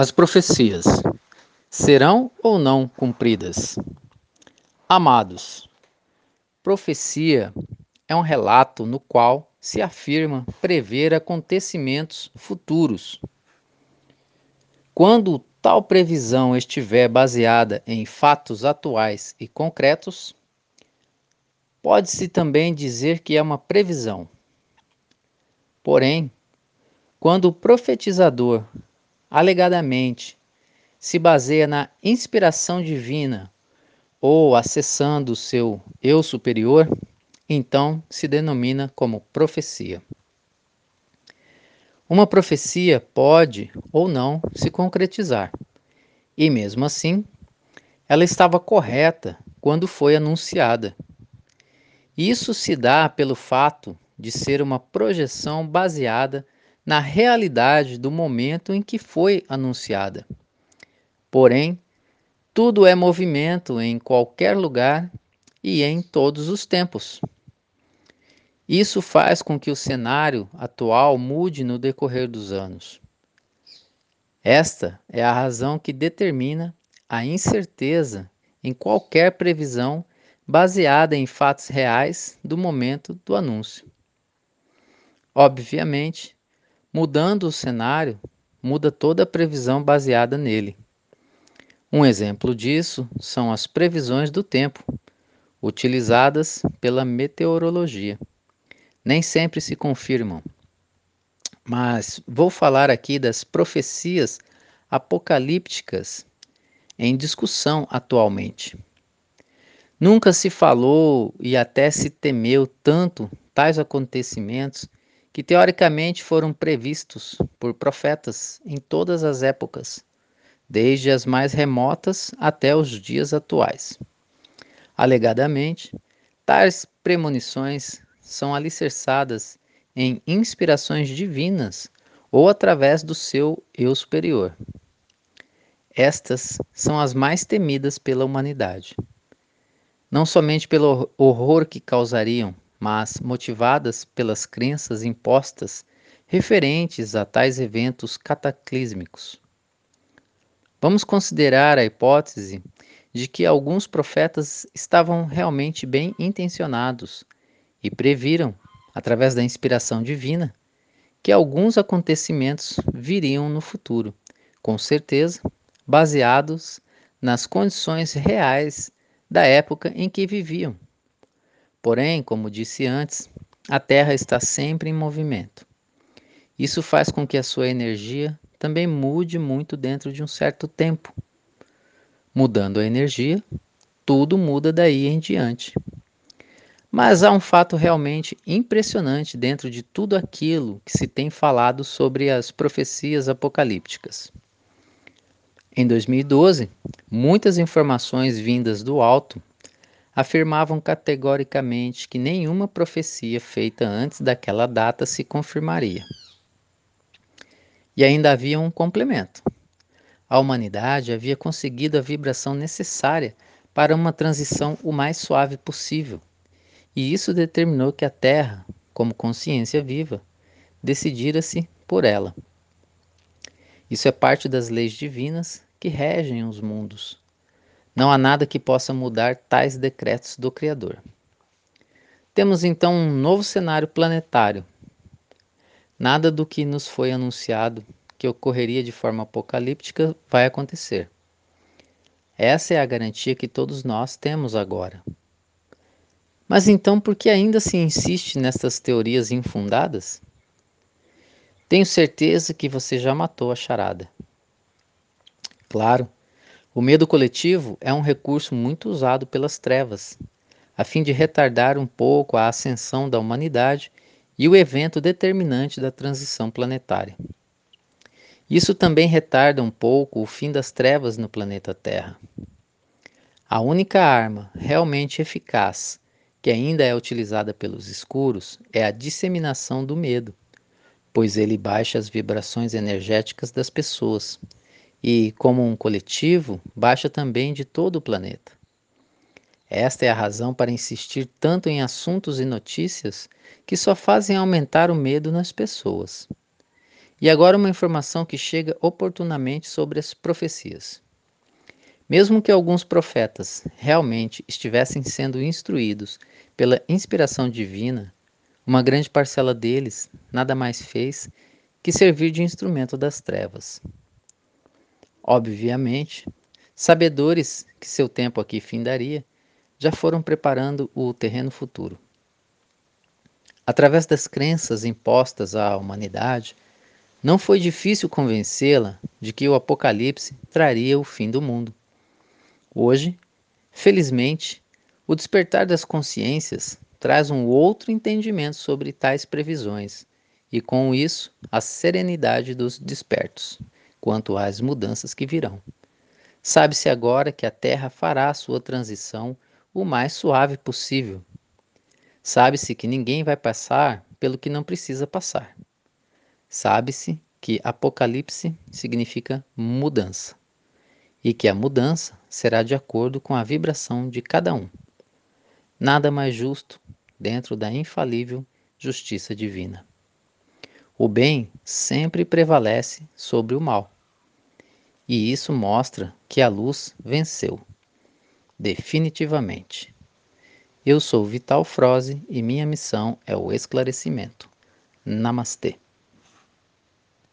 As profecias serão ou não cumpridas? Amados, profecia é um relato no qual se afirma prever acontecimentos futuros. Quando tal previsão estiver baseada em fatos atuais e concretos, pode-se também dizer que é uma previsão. Porém, quando o profetizador alegadamente se baseia na inspiração divina ou acessando o seu eu superior, então se denomina como profecia. Uma profecia pode ou não se concretizar, e mesmo assim, ela estava correta quando foi anunciada. Isso se dá pelo fato de ser uma projeção baseada na realidade do momento em que foi anunciada. Porém, tudo é movimento em qualquer lugar e em todos os tempos. Isso faz com que o cenário atual mude no decorrer dos anos. Esta é a razão que determina a incerteza em qualquer previsão baseada em fatos reais do momento do anúncio. Obviamente, Mudando o cenário, muda toda a previsão baseada nele. Um exemplo disso são as previsões do tempo, utilizadas pela meteorologia. Nem sempre se confirmam. Mas vou falar aqui das profecias apocalípticas em discussão atualmente. Nunca se falou e até se temeu tanto tais acontecimentos que teoricamente foram previstos por profetas em todas as épocas, desde as mais remotas até os dias atuais. Alegadamente, tais premonições são alicerçadas em inspirações divinas ou através do seu eu superior. Estas são as mais temidas pela humanidade. Não somente pelo horror que causariam, mas motivadas pelas crenças impostas referentes a tais eventos cataclísmicos. Vamos considerar a hipótese de que alguns profetas estavam realmente bem intencionados e previram, através da inspiração divina, que alguns acontecimentos viriam no futuro, com certeza baseados nas condições reais da época em que viviam. Porém, como disse antes, a Terra está sempre em movimento. Isso faz com que a sua energia também mude muito dentro de um certo tempo. Mudando a energia, tudo muda daí em diante. Mas há um fato realmente impressionante dentro de tudo aquilo que se tem falado sobre as profecias apocalípticas. Em 2012, muitas informações vindas do alto afirmavam categoricamente que nenhuma profecia feita antes daquela data se confirmaria. E ainda havia um complemento. A humanidade havia conseguido a vibração necessária para uma transição o mais suave possível, e isso determinou que a Terra, como consciência viva, decidira-se por ela. Isso é parte das leis divinas que regem os mundos não há nada que possa mudar tais decretos do Criador. Temos então um novo cenário planetário. Nada do que nos foi anunciado que ocorreria de forma apocalíptica vai acontecer. Essa é a garantia que todos nós temos agora. Mas então por que ainda se insiste nestas teorias infundadas? Tenho certeza que você já matou a charada. Claro, o medo coletivo é um recurso muito usado pelas trevas, a fim de retardar um pouco a ascensão da humanidade e o evento determinante da transição planetária. Isso também retarda um pouco o fim das trevas no planeta Terra. A única arma realmente eficaz que ainda é utilizada pelos escuros é a disseminação do medo, pois ele baixa as vibrações energéticas das pessoas e, como um coletivo, baixa também de todo o planeta. Esta é a razão para insistir tanto em assuntos e notícias que só fazem aumentar o medo nas pessoas. E agora uma informação que chega oportunamente sobre as profecias. Mesmo que alguns profetas realmente estivessem sendo instruídos pela inspiração divina, uma grande parcela deles nada mais fez que servir de instrumento das trevas. Obviamente, sabedores que seu tempo aqui findaria, já foram preparando o terreno futuro. Através das crenças impostas à humanidade, não foi difícil convencê-la de que o Apocalipse traria o fim do mundo. Hoje, felizmente, o despertar das consciências traz um outro entendimento sobre tais previsões e, com isso, a serenidade dos despertos quanto às mudanças que virão. Sabe-se agora que a Terra fará a sua transição o mais suave possível. Sabe-se que ninguém vai passar pelo que não precisa passar. Sabe-se que Apocalipse significa mudança e que a mudança será de acordo com a vibração de cada um. Nada mais justo dentro da infalível justiça divina. O bem sempre prevalece sobre o mal. E isso mostra que a luz venceu. Definitivamente. Eu sou Vital Froze e minha missão é o esclarecimento. Namastê.